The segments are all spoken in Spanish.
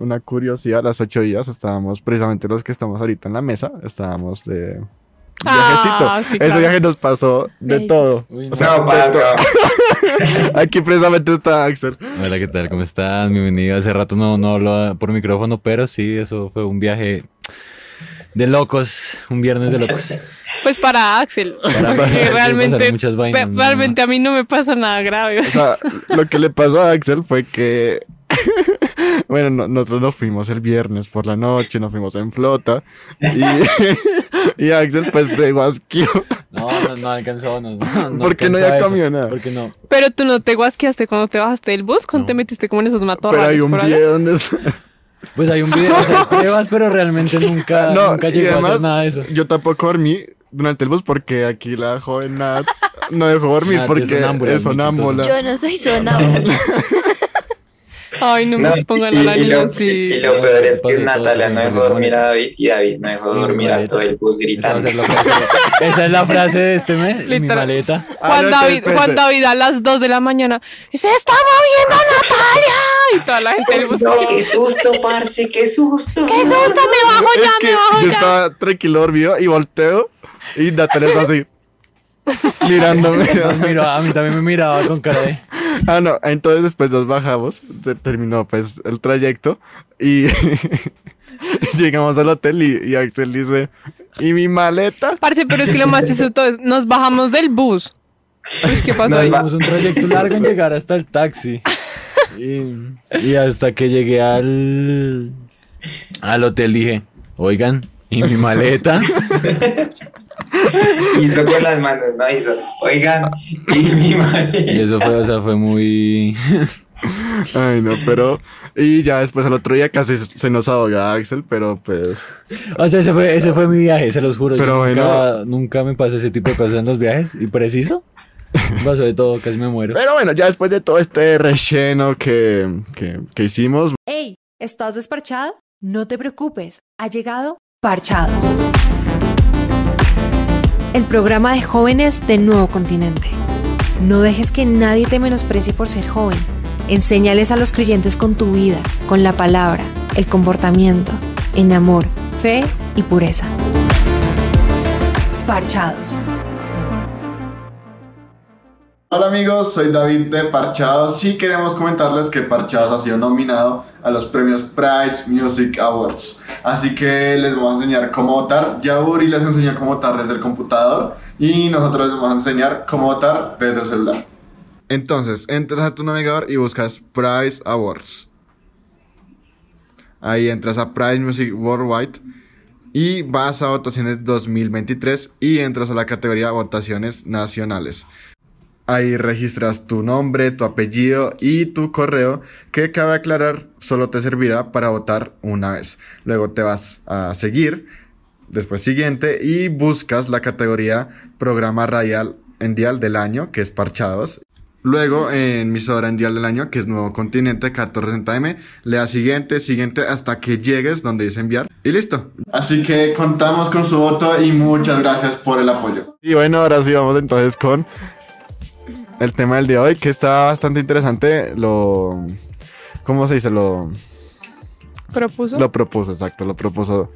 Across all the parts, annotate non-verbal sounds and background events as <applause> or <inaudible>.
una curiosidad, a las ocho días estábamos, precisamente los que estamos ahorita en la mesa, estábamos de viajecito. Ah, sí, Ese claro. viaje nos pasó de Bellos. todo. Uy, O sea, No, de. <laughs> Aquí precisamente está Axel. Hola, ¿qué tal? ¿Cómo están? Bienvenido. Hace rato no, no hablo por micrófono, pero sí, eso fue un viaje de locos, un viernes de locos. <laughs> Pues para Axel, Para- porque realmente, pasaron muchas vainas, pe- no, realmente a mí no me pasó nada grave. o sea, lo que le pasó a Axel fue que, bueno, no- nosotros nos fuimos el viernes por la noche, nos fuimos en flota y, <laughs> y Axel pues se guasquió. No, no, no alcanzó, no, no, ¿Por qué no había eso. camioneta? Porque no. Pero tú no te guasqueaste cuando te bajaste del bus, cuando No. te metiste como en esos Pero matorrales hay un por allá. video donde <laughs> Pues hay un video, o sea, hay pruebas, pero realmente nunca, <laughs> No, nunca llegó a hacer nada de eso. Yo tampoco dormí durante el bus porque aquí la joven Nat no dejó dormir Nat es porque sonámbula, es sonámbula. Yo no soy sonámbula. Ay, no me No, expongan y- a la y niña lo- así. Y lo peor es que Natalia no dejó dormir a David y David no dejó dormir a todo el bus gritando. <laughs> esa es la frase de este mes, mi maleta. Ah, Juan, no, David, Juan. David a las 2 de la mañana. ¡Se está moviendo Natalia! Y toda la gente del bus. <laughs> No, qué susto, parce, qué susto. ¡Qué susto! ¡Me bajo Es ya! que ¡Me bajo yo ya! estaba tranquilo dormido y volteo y Natalia está así mirándome. <laughs> Nos miró, a mí también me miraba con cara de... Ah, no, entonces después nos bajamos, se terminó pues el trayecto y <laughs> llegamos al hotel y, y Axel dice, ¿y mi maleta? Parce, pero es que lo más <laughs> chistoso de todo es, nos bajamos del bus. Pues, ¿qué pasó Nos ahí? un trayecto largo en llegar hasta el taxi. <laughs> Y, y hasta que llegué al, al hotel dije, oigan, ¿y mi maleta? <laughs> Hizo con las manos, no hizo. Oigan, y mi Y madre. eso fue, o sea, fue muy... <laughs> Ay, no, pero... Y ya después al otro día casi se nos ahoga Axel, pero pues... O sea, ese fue, ese fue mi viaje, se los juro. Yo Pero nunca, nunca me pasa ese tipo de cosas en los viajes. Y preciso, <laughs> pasó de todo, casi me muero. Pero bueno, ya después de todo este relleno que, que, que hicimos, Hey, ¿estás desparchado? No te preocupes, ha llegado Parchados. El programa de jóvenes del nuevo continente. No dejes que nadie te menosprecie por ser joven. Enséñales a los creyentes con tu vida, con la palabra, el comportamiento, en amor, fe y pureza. Parchados. Hola amigos, soy David de Parchados y queremos comentarles que Parchados ha sido nominado a los premios Prize Music Awards. Así que les vamos a enseñar cómo votar. Ya Uri les enseñó cómo votar desde el computador y nosotros les vamos a enseñar cómo votar desde el celular. Entonces, entras a tu navegador y buscas Prize Awards. Ahí entras a Prize Music Worldwide y vas a votaciones 2023 y entras a la categoría votaciones nacionales. Ahí registras tu nombre, tu apellido y tu correo, que cabe aclarar solo te servirá para votar una vez. Luego te vas a seguir, después siguiente, y buscas la categoría Programa Radial en Dial del Año, que es Parchados. Luego en emisora en Dial del Año, que es Nuevo Continente 1460M, le das siguiente, siguiente, hasta que llegues donde dice enviar. Y listo. Así que contamos con su voto y muchas gracias por el apoyo. Y bueno, ahora sí vamos entonces con el tema del día de hoy, que está bastante interesante. Lo. ¿Cómo se dice? Lo. ¿Propuso? Lo propuso, exacto. Lo propuso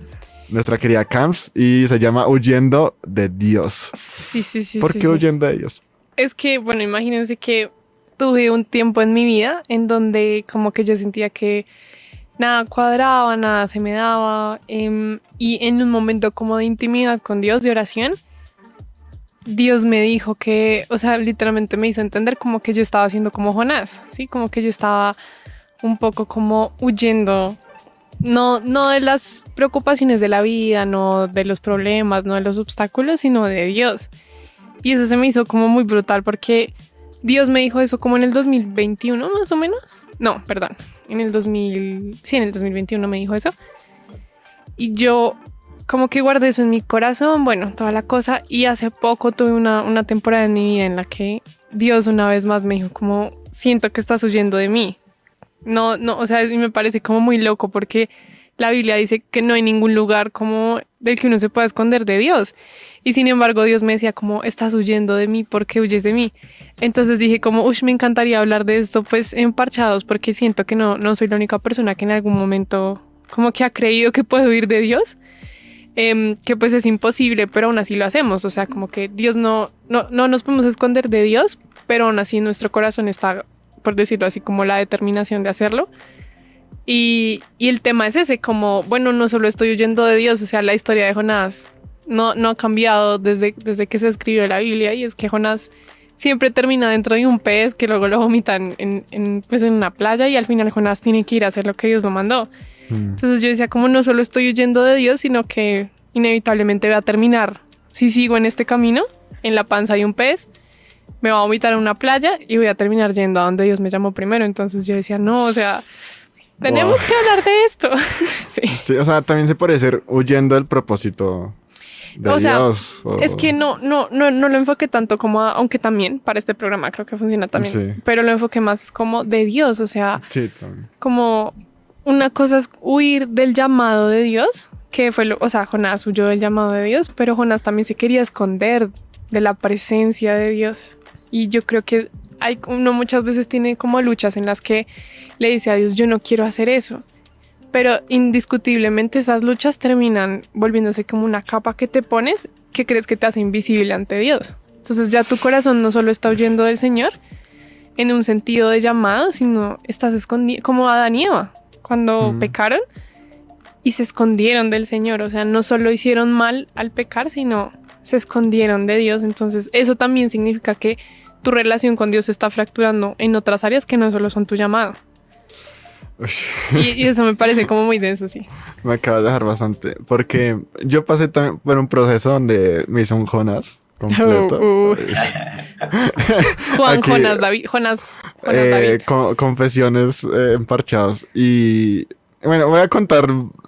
nuestra querida Camps y se llama Huyendo de Dios. Sí, sí, sí. ¿Por sí, qué sí. huyendo de Dios? Es que, bueno, imagínense que tuve un tiempo en mi vida en donde como que yo sentía que nada cuadraba, nada se me daba. em, y en un momento como de intimidad con Dios, de oración, Dios me dijo que, o sea, literalmente me hizo entender como que yo estaba haciendo como Jonás, ¿sí? Como que yo estaba un poco como huyendo, no, no de las preocupaciones de la vida, no de los problemas, no de los obstáculos, sino de Dios. Y eso se me hizo como muy brutal porque Dios me dijo eso como en el 2021 más o menos. No, perdón, en el 2000, sí, en el 2021 me dijo eso. Y yo como que guardé eso en mi corazón, bueno, toda la cosa. Y hace poco tuve una, una temporada en mi vida en la que Dios una vez más me dijo como, siento que estás huyendo de mí. No, no, o sea, me parece como muy loco porque la Biblia dice que no hay ningún lugar como del que uno se pueda esconder de Dios. Y sin embargo Dios me decía como, estás huyendo de mí, ¿por qué huyes de mí? Entonces dije como, uy, me encantaría hablar de esto pues en parchados porque siento que no, no soy la única persona que en algún momento como que ha creído que puede huir de Dios. Em, que pues es imposible, pero aún así lo hacemos. O sea, como que Dios no, no, no nos podemos esconder de Dios, pero aún así nuestro corazón está, por decirlo así, como la determinación de hacerlo. Y, y, el tema es ese, como, bueno, no solo estoy huyendo de Dios, o sea, la historia de Jonás no, no ha cambiado desde, desde que se escribió la Biblia y es que Jonás siempre termina dentro de un pez que luego lo vomitan en, en, pues en una playa y al final Jonás tiene que ir a hacer lo que Dios lo mandó. Mm. Entonces yo decía, como no solo estoy huyendo de Dios, sino que inevitablemente voy a terminar, si sigo en este camino, en la panza hay un pez, me va a vomitar en una playa y voy a terminar yendo a donde Dios me llamó primero. Entonces yo decía, no, o sea, tenemos que hablar de esto. <laughs> sí. sí. o sea, también se puede ser huyendo del propósito de o sea, Dios. o- Es que no, no, no, no lo enfoqué tanto como a, aunque también para este programa creo que funciona también, Sí. pero lo enfoqué más como de Dios, o sea, Sí, como una cosa es huir del llamado de Dios, que fue lo, o sea, Jonás huyó del llamado de Dios, pero Jonás también se quería esconder de la presencia de Dios. Y yo creo que hay, uno muchas veces tiene como luchas en las que le dice a Dios, yo no quiero hacer eso. Pero indiscutiblemente esas luchas terminan volviéndose como una capa que te pones que crees que te hace invisible ante Dios. Entonces ya tu corazón no solo está huyendo del Señor en un sentido de llamado, sino estás escondido, como Adán y Eva, cuando Mm. pecaron y se escondieron del Señor. O sea, no solo hicieron mal al pecar, sino se escondieron de Dios. Entonces eso también significa que tu relación con Dios se está fracturando en otras áreas que no solo son tu llamado. Y, y eso me parece como muy denso, sí. me acabas de dejar bastante. Porque yo pasé también por un proceso donde me hice un Jonas completo. Uh, uh. <laughs> Juan, Aquí- Jonas, David, Jonas, Jonas, Eh, David. con- confesiones eh, emparchados. Y bueno, voy a contar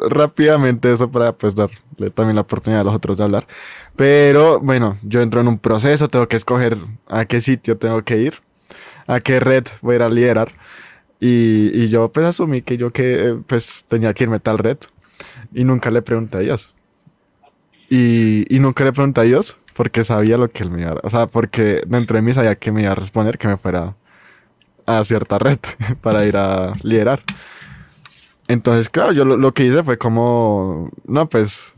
rápidamente eso para pues darle también la oportunidad a los otros de hablar. Pero bueno, yo entro en un proceso, tengo que escoger a qué sitio tengo que ir, a qué red voy a ir a liderar. Y, y yo pues asumí que yo que eh, pues tenía que irme tal red. Y nunca le pregunté a Dios. Y, y nunca le pregunté a Dios porque sabía lo que él me iba a... O sea, porque dentro de mí sabía que me iba a responder que me fuera a cierta red <laughs> para ir a liderar. Entonces, claro, yo lo, lo que hice fue como, no, pues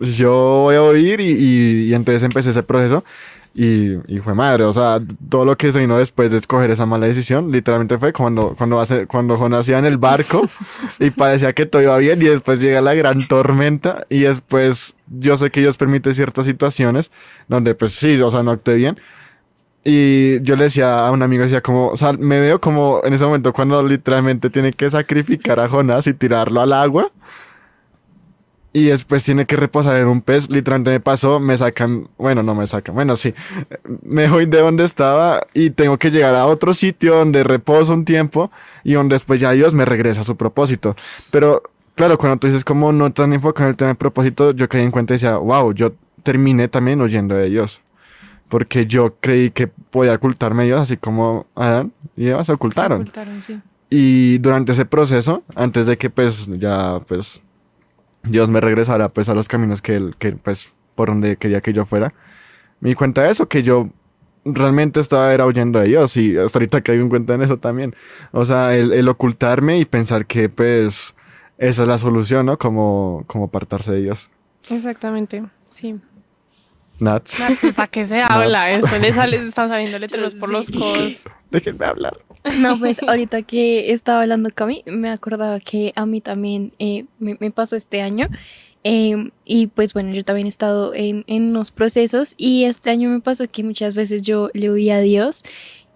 yo voy a oír y, y- y entonces empecé ese proceso y, y fue madre, o sea, todo lo que se vino después de escoger esa mala decisión, literalmente fue cuando, cuando, hace, cuando Jonas iba en el barco <laughs> y parecía que todo iba bien y después llega la gran tormenta y después yo sé que Dios permite ciertas situaciones donde pues sí, o sea, no actué bien. Y yo le decía a un amigo, decía como, o sea, me veo como en ese momento cuando literalmente tiene que sacrificar a Jonás y tirarlo al agua. Y después tiene que reposar en un pez. Literalmente me pasó, me sacan, bueno, no me sacan, bueno, sí. Me voy de donde estaba y tengo que llegar a otro sitio donde reposo un tiempo y donde después ya Dios me regresa a su propósito. Pero claro, cuando tú dices como no tan enfocado en el tema de propósito, yo caí en cuenta y decía, wow, yo terminé también huyendo de Dios porque yo creí que podía ocultarme de Dios, así como Adán y Eva se ocultaron. Se ocultaron, sí. Y durante ese proceso, antes de que pues ya pues Dios me regresara pues a los caminos que él, que pues por donde quería que yo fuera, me di cuenta de eso, que yo realmente estaba era huyendo de Dios y hasta ahorita caigo en cuenta en eso también. O sea, el, el ocultarme y pensar que pues esa es la solución, ¿no? Como, como apartarse de Dios. Exactamente, sí. Nats. Hasta que se habla eso, le sale, están saliendo <laughs> letreros por los codos. Déjenme hablar. <laughs> No, pues <laughs> ahorita que estaba hablando Cami, me acordaba que a mí también eh, me, me pasó este año. eh, y pues bueno, yo también he estado en, en unos procesos y este año me pasó que muchas veces yo le oía a Dios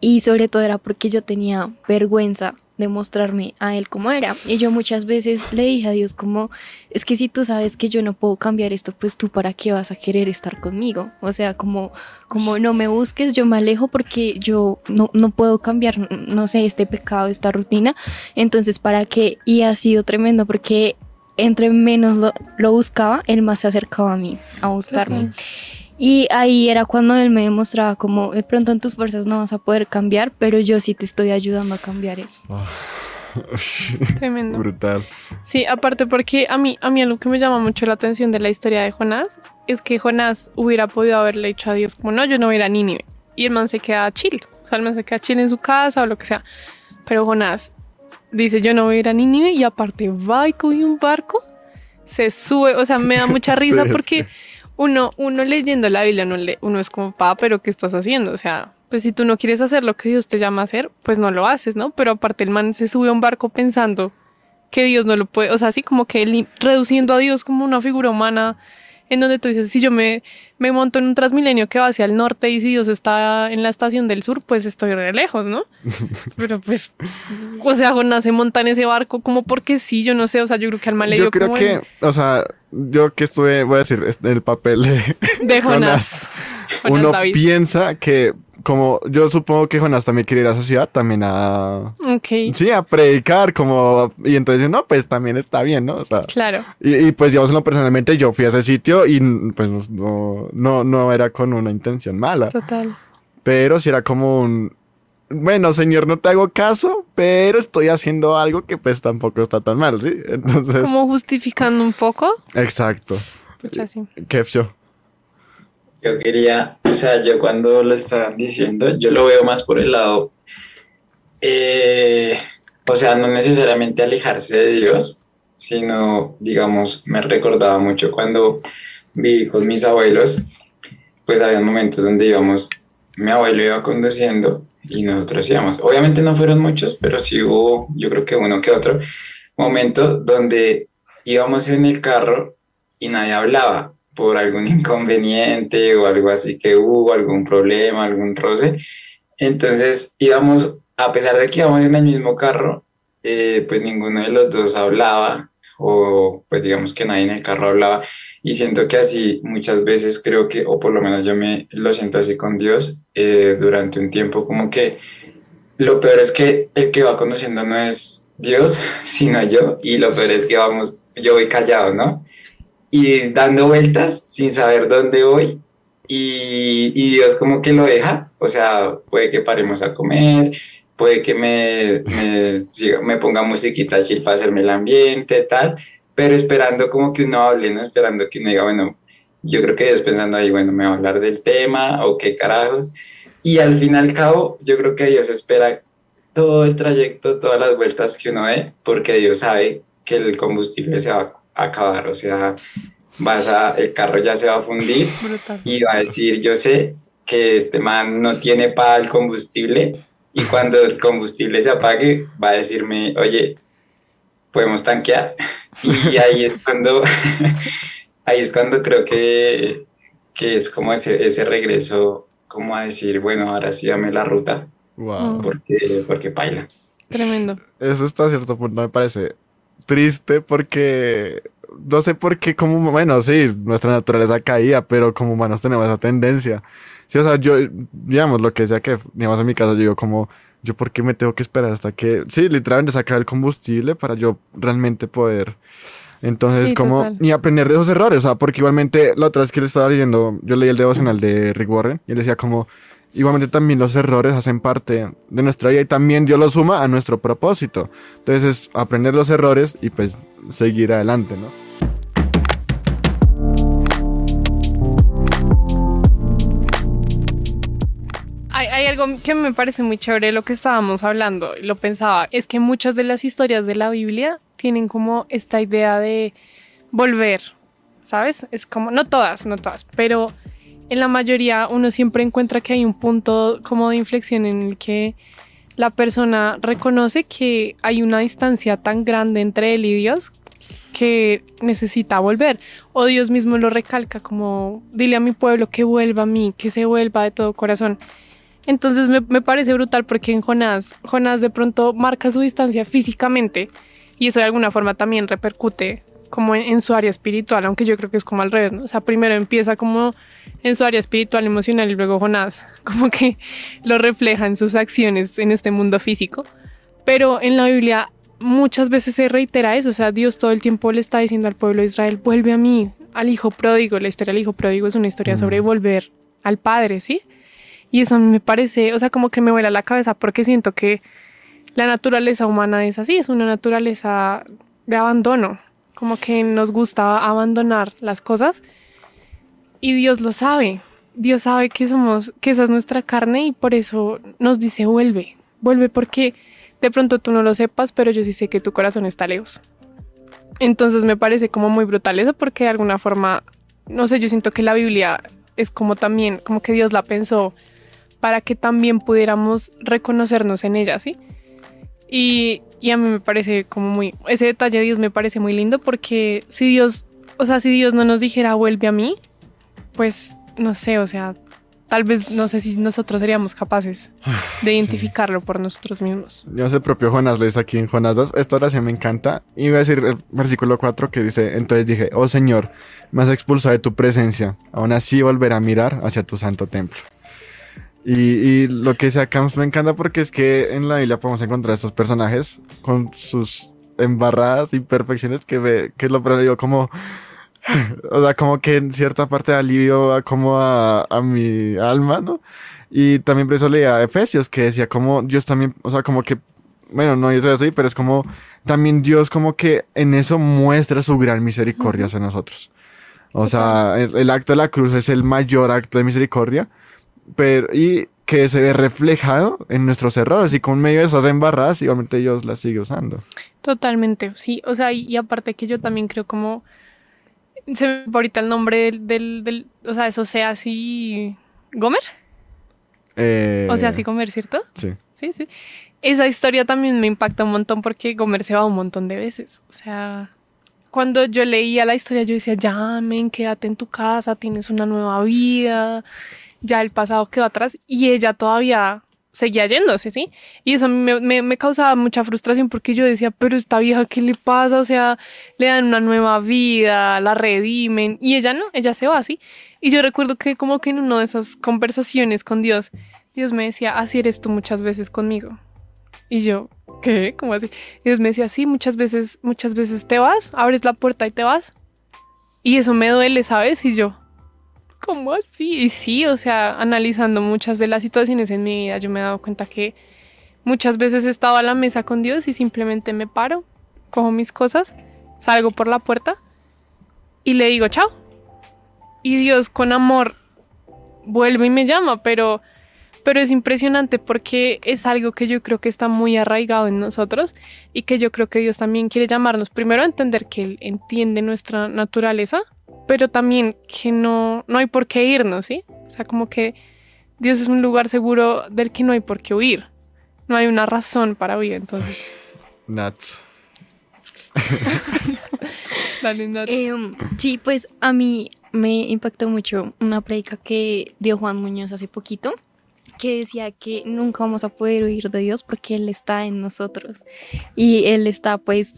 y sobre todo era porque yo tenía vergüenza de mostrarme a Él como era. Y yo muchas veces le dije a Dios como, es que si tú sabes que yo no puedo cambiar esto, pues tú para qué vas a querer estar conmigo. O sea, como, como no me busques, yo me alejo porque yo no, no puedo cambiar, no sé, este pecado, esta rutina. Entonces, ¿para qué? Y ha sido tremendo porque entre menos lo, lo buscaba, él más se acercaba a mí, a buscarme. Y ahí era cuando él me demostraba como de pronto en tus fuerzas no vas a poder cambiar, pero yo sí te estoy ayudando a cambiar eso. <laughs> Tremendo. Brutal. Sí, aparte porque a mí, a mí algo que me llama mucho la atención de la historia de Jonás es que Jonás hubiera podido haberle dicho a Dios como no, yo no voy a ir a Nínive. Y el man se queda chill. O sea, el man se queda chill en su casa o lo que sea. Pero Jonás dice yo no voy a ir a Nínive y aparte va y coge un barco, se sube. O sea, me da mucha <laughs> risa Sí, porque uno, uno leyendo la Biblia, uno, le- uno es como, pa, pero ¿qué estás haciendo? O sea, pues si tú no quieres hacer lo que Dios te llama a hacer, pues no lo haces, ¿no? Pero aparte el man se sube a un barco pensando que Dios no lo puede, o sea, así como que reduciendo a Dios como una figura humana en donde tú dices, si yo me, me monto en un Transmilenio que va hacia el norte y si Dios está en la estación del sur, pues estoy re lejos, ¿no? <laughs> Pero pues, o sea, Jonás se monta en ese barco como porque sí, yo no sé, o sea, yo creo que al man le Yo dio creo como que, o sea, yo que estuve, voy a decir, en el papel de de <laughs> Jonás. Jonás uno David. piensa que, como yo supongo que Jonás también quiere ir a esa ciudad, también a, Ok, sí, a predicar, como, y entonces, no, pues también está bien, ¿no? O sea, claro. y, y, pues digamos, personalmente, yo fui a ese sitio y pues no, no, no era con una intención mala, Total. pero sí era como un, bueno, señor, no te hago caso, pero estoy haciendo algo que pues tampoco está tan mal, ¿sí? Entonces, Como justificando un poco. exacto. Pucha, sí. ¿Qué? Yo quería, o sea, yo cuando lo estaban diciendo, yo lo veo más por el lado, eh, o sea, no necesariamente alejarse de Dios, sino, digamos, me recordaba mucho cuando viví con mis abuelos, pues había momentos donde íbamos, mi abuelo iba conduciendo y nosotros íbamos. Obviamente no fueron muchos, pero sí hubo, yo creo que uno que otro, momento donde íbamos en el carro y nadie hablaba por algún <laughs> inconveniente o algo así que hubo, algún problema, algún roce. Entonces íbamos, a pesar de que íbamos en el mismo carro, eh, pues ninguno de los dos hablaba o pues digamos que nadie en el carro hablaba y siento que así muchas veces creo que, o por lo menos yo me lo siento así con Dios eh, durante un tiempo como que lo peor es que el que va conociendo no es Dios, <laughs> sino yo y lo peor es que vamos, yo voy callado, ¿no? Y dando vueltas sin saber dónde voy y, y, Dios como que lo deja, o sea, puede que paremos a comer, puede que me, me, <laughs> me ponga musiquita chill para hacerme el ambiente, tal, pero esperando como que uno hable, ¿no? Esperando que uno diga, bueno, yo creo que Dios pensando ahí, bueno, me va a hablar del tema o qué carajos, y al fin y al cabo, yo creo que Dios espera todo el trayecto, todas las vueltas que uno dé, porque Dios sabe que el combustible se va acabar, o sea, vas a, el carro ya se va a fundir Brutal. y va a decir, yo sé que este man no tiene para el combustible y cuando el combustible se apague va a decirme, oye, podemos tanquear <laughs> y ahí es cuando, <laughs> ahí es cuando creo que, que es como ese, ese regreso, como a decir, bueno, ahora sí dame la ruta, Wow. Porque, porque paila. Tremendo. Eso hasta cierto punto me parece triste porque no sé por qué como bueno, sí, nuestra naturaleza caía, pero como humanos tenemos esa tendencia. Sí, o sea, yo digamos lo que sea que digamos en mi caso yo digo como yo por qué me tengo que esperar hasta que sí, literalmente sacar el combustible para yo realmente poder entonces, Sí, como, total. y aprender de esos errores, o sea, porque igualmente la otra vez que le estaba leyendo, yo leí el devocional de Rick Warren y él decía como, igualmente también los errores hacen parte de nuestra vida y también Dios los suma a nuestro propósito. Entonces es aprender los errores y pues seguir adelante, ¿no? Hay, hay algo que me parece muy chévere lo que estábamos hablando, lo pensaba, es que muchas de las historias de la Biblia tienen como esta idea de volver, ¿sabes? Es como, no todas, no todas, pero en la mayoría uno siempre encuentra que hay un punto como de inflexión en el que la persona reconoce que hay una distancia tan grande entre él y Dios que necesita volver. O Dios mismo lo recalca como, dile a mi pueblo que vuelva a mí, que se vuelva de todo corazón. Entonces me, parece brutal porque en Jonás, Jonás de pronto marca su distancia físicamente y eso de alguna forma también repercute como en, en su área espiritual, aunque yo creo que es como al revés, ¿no? O sea, primero empieza como en su área espiritual, emocional y luego Jonás <laughs> como que lo refleja en sus acciones en este mundo físico. Pero en la Biblia muchas veces se reitera eso, o sea, Dios todo el tiempo le está diciendo al pueblo de Israel, vuelve a mí, al hijo pródigo, la historia del hijo pródigo es una historia sobre volver al padre, ¿sí? Y eso me parece, o sea, como que me vuela la cabeza porque siento que la naturaleza humana es así, es una naturaleza de abandono, como que nos gusta abandonar las cosas y Dios lo sabe. Dios sabe que somos, que esa es nuestra carne y por eso nos dice vuelve, vuelve porque de pronto tú no lo sepas, pero yo sí sé que tu corazón está lejos. Entonces me parece como muy brutal eso porque de alguna forma, no sé, yo siento que la Biblia es como también, como que Dios la pensó para que también pudiéramos reconocernos en ella, ¿sí? Y, y a mí me parece como muy, ese detalle de Dios me parece muy lindo porque si Dios, o sea, si Dios no nos dijera vuelve a mí, pues no sé, o sea, tal vez no sé si nosotros seríamos capaces de <sighs> identificarlo por nosotros mismos. Yo sé, propio Jonás lo dice aquí en Jonás 2. Esta oración me encanta. Y voy a decir el versículo 4 que dice: Entonces dije, Oh Señor, me has expulsado de tu presencia. Aún así volveré a mirar hacia tu santo templo. Y, y lo que dice acá me encanta porque es que en la Biblia podemos encontrar estos personajes con sus embarradas imperfecciones que, ve, que lo digo como <laughs> o sea, como que en cierta parte de alivio a como a, a mi alma, ¿no? Y también por eso leía Efesios, que decía como Dios también, o sea, como que, bueno, no es así, pero es como también Dios como que en eso muestra su gran misericordia hacia nosotros. O sea, el, el acto de la cruz es el mayor acto de misericordia, pero y que se ve reflejado en nuestros errores y con medio de esas embarradas igualmente Dios las sigue usando. Totalmente, sí. O sea, y, y aparte que yo también creo como se me ahorita el nombre del, del, del- o sea, eso sea así, Gomer, Eh, o sea, así Gomer, ¿cierto? Sí. Sí, sí. Esa historia también me impacta un montón porque Gomer se va un montón de veces. O sea, cuando yo leía la historia, yo decía, ya, men, quédate en tu casa, tienes una nueva vida, ya el pasado quedó atrás. Y ella todavía seguía yéndose, ¿sí? Y eso me, me- me causaba mucha frustración porque yo decía, pero esta vieja, ¿qué le pasa? O sea, le dan una nueva vida, la redimen. Y ella no, ella se va así. Y yo recuerdo que como que en una de esas conversaciones con Dios, Dios me decía, así eres tú muchas veces conmigo. Y yo, ¿qué? ¿Cómo así? Dios me decía, sí, muchas veces, muchas veces te vas, abres la puerta y te vas. Y eso me duele, ¿sabes? Y yo, ¿cómo así? Y sí, o sea, analizando muchas de las situaciones en mi vida, yo me he dado cuenta que muchas veces he estado a la mesa con Dios y simplemente me paro, cojo mis cosas, salgo por la puerta y le digo, chao. Y Dios con amor vuelve y me llama, pero pero es impresionante porque es algo que yo creo que está muy arraigado en nosotros y que yo creo que Dios también quiere llamarnos primero entender que Él entiende nuestra naturaleza, pero también que no, no hay por qué irnos, ¿sí? O sea, como que Dios es un lugar seguro del que no hay por qué huir. No hay una razón para huir, entonces. Nuts. <laughs> Dale, Nats. Em, sí, pues a mí me impactó mucho una predica que dio Juan Muñoz hace poquito, que decía que nunca vamos a poder huir de Dios porque Él está en nosotros y Él está pues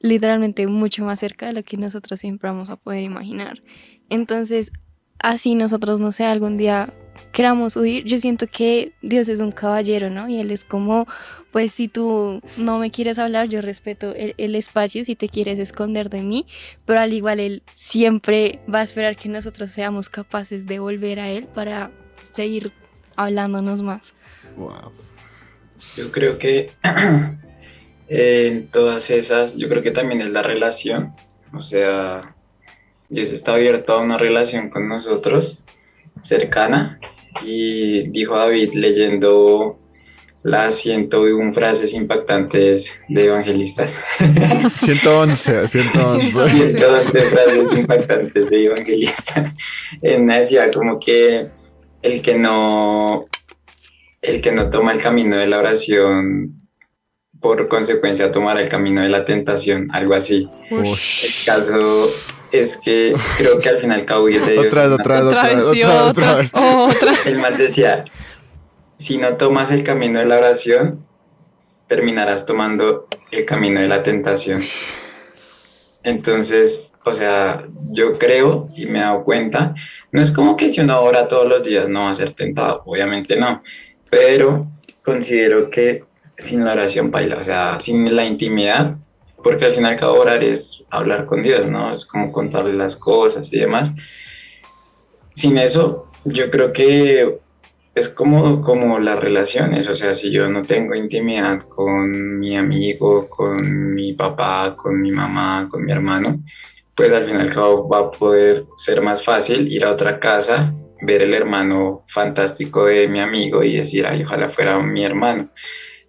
literalmente mucho más cerca de lo que nosotros siempre vamos a poder imaginar. Entonces, así nosotros, no sé, algún día queramos huir, yo siento que Dios es un caballero, ¿no? Y Él es como, pues si tú no me quieres hablar, yo respeto el, el espacio, si te quieres esconder de mí, pero al igual Él siempre va a esperar que nosotros seamos capaces de volver a Él para seguir hablándonos más. Wow. Yo creo que <clears throat> en todas esas, yo creo que también es la relación. O sea, Dios está abierto a una relación con nosotros, cercana. Y dijo David leyendo las 101 frases impactantes de evangelistas. 111, 111. 111 frases impactantes de evangelistas. En una decía como que el que no el que no toma el camino de la oración por consecuencia tomará el camino de la tentación, algo así. Ush. El caso es que creo que al final cabo huir de. Otra vez, otra vez, otra otra vez, otra vez, <laughs> otra. El mal decía, si no tomas el camino de la oración, terminarás tomando el camino de la tentación. Entonces, o sea, yo creo y me he dado cuenta, no es como que si uno ora todos los días no va a ser tentado, obviamente no, pero considero que sin la oración baila, o sea, sin la intimidad, porque al final cabo orar es hablar con Dios, ¿no? Es como contarle las cosas y demás. Sin eso, yo creo que es como, como las relaciones, o sea, si yo no tengo intimidad con mi amigo, con mi papá, con mi mamá, con mi hermano, pues al final va a poder ser más fácil ir a otra casa, ver el hermano fantástico de mi amigo y decir, ay, ojalá fuera mi hermano.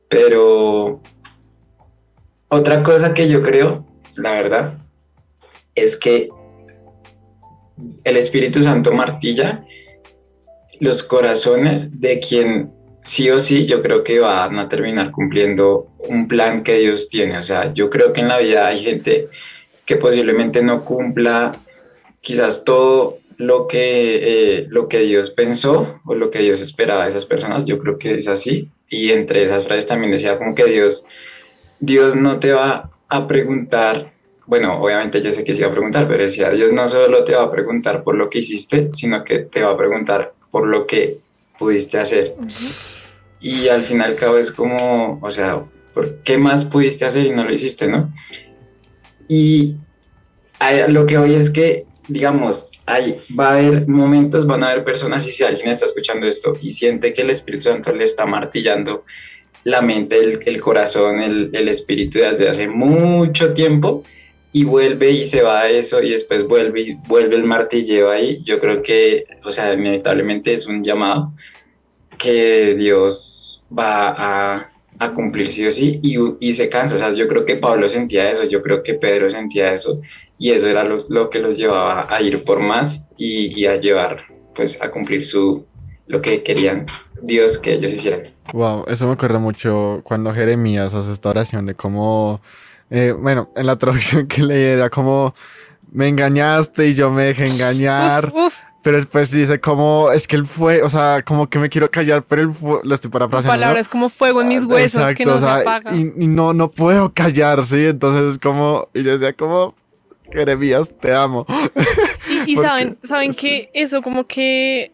Pero otra cosa que yo creo, la verdad, es que el Espíritu Santo martilla los corazones de quien sí o sí yo creo que van a terminar cumpliendo un plan que Dios tiene. O sea, yo creo que en la vida hay gente que posiblemente no cumpla quizás todo lo que, eh, lo que Dios pensó o lo que Dios esperaba de esas personas. Yo creo que es así. Y entre esas frases también decía como que Dios, Dios no te va a preguntar, bueno, obviamente yo sé que sí va a preguntar, pero decía, Dios no solo te va a preguntar por lo que hiciste, sino que te va a preguntar por lo que pudiste hacer. Y al final cabo es como, o sea, ¿por qué más pudiste hacer y no lo hiciste, no? Y lo que hoy es que, digamos, hay, va a haber momentos, van a haber personas, y si alguien está escuchando esto y siente que el Espíritu Santo le está martillando la mente, el, el corazón, el, el, espíritu desde hace mucho tiempo y vuelve y se va a eso y después vuelve y vuelve el martilleo ahí, yo creo que, o sea, inevitablemente es un llamado que Dios va a a cumplir sí o sí y, y, se cansa. O sea, yo creo que Pablo sentía eso, yo creo que Pedro sentía eso y eso era lo, lo que los llevaba a ir por más y, y, a llevar, pues, a cumplir su, lo que querían Dios que ellos hicieran. Wow, eso me acuerda mucho cuando Jeremías hace esta oración de cómo, eh, bueno, en la traducción que leí era como, me engañaste y yo me dejé engañar. Uf, uf. Pero después dice como, es que él fue, o sea, como que me quiero callar, pero él fue, lo estoy parafraseando. palabras como fuego en mis huesos Exacto, que no o sea, se apaga. Y, y, no, no puedo callar, ¿sí? Entonces es como, y yo decía como, Jeremías, te amo. Y, <laughs> saben, saben que eso como que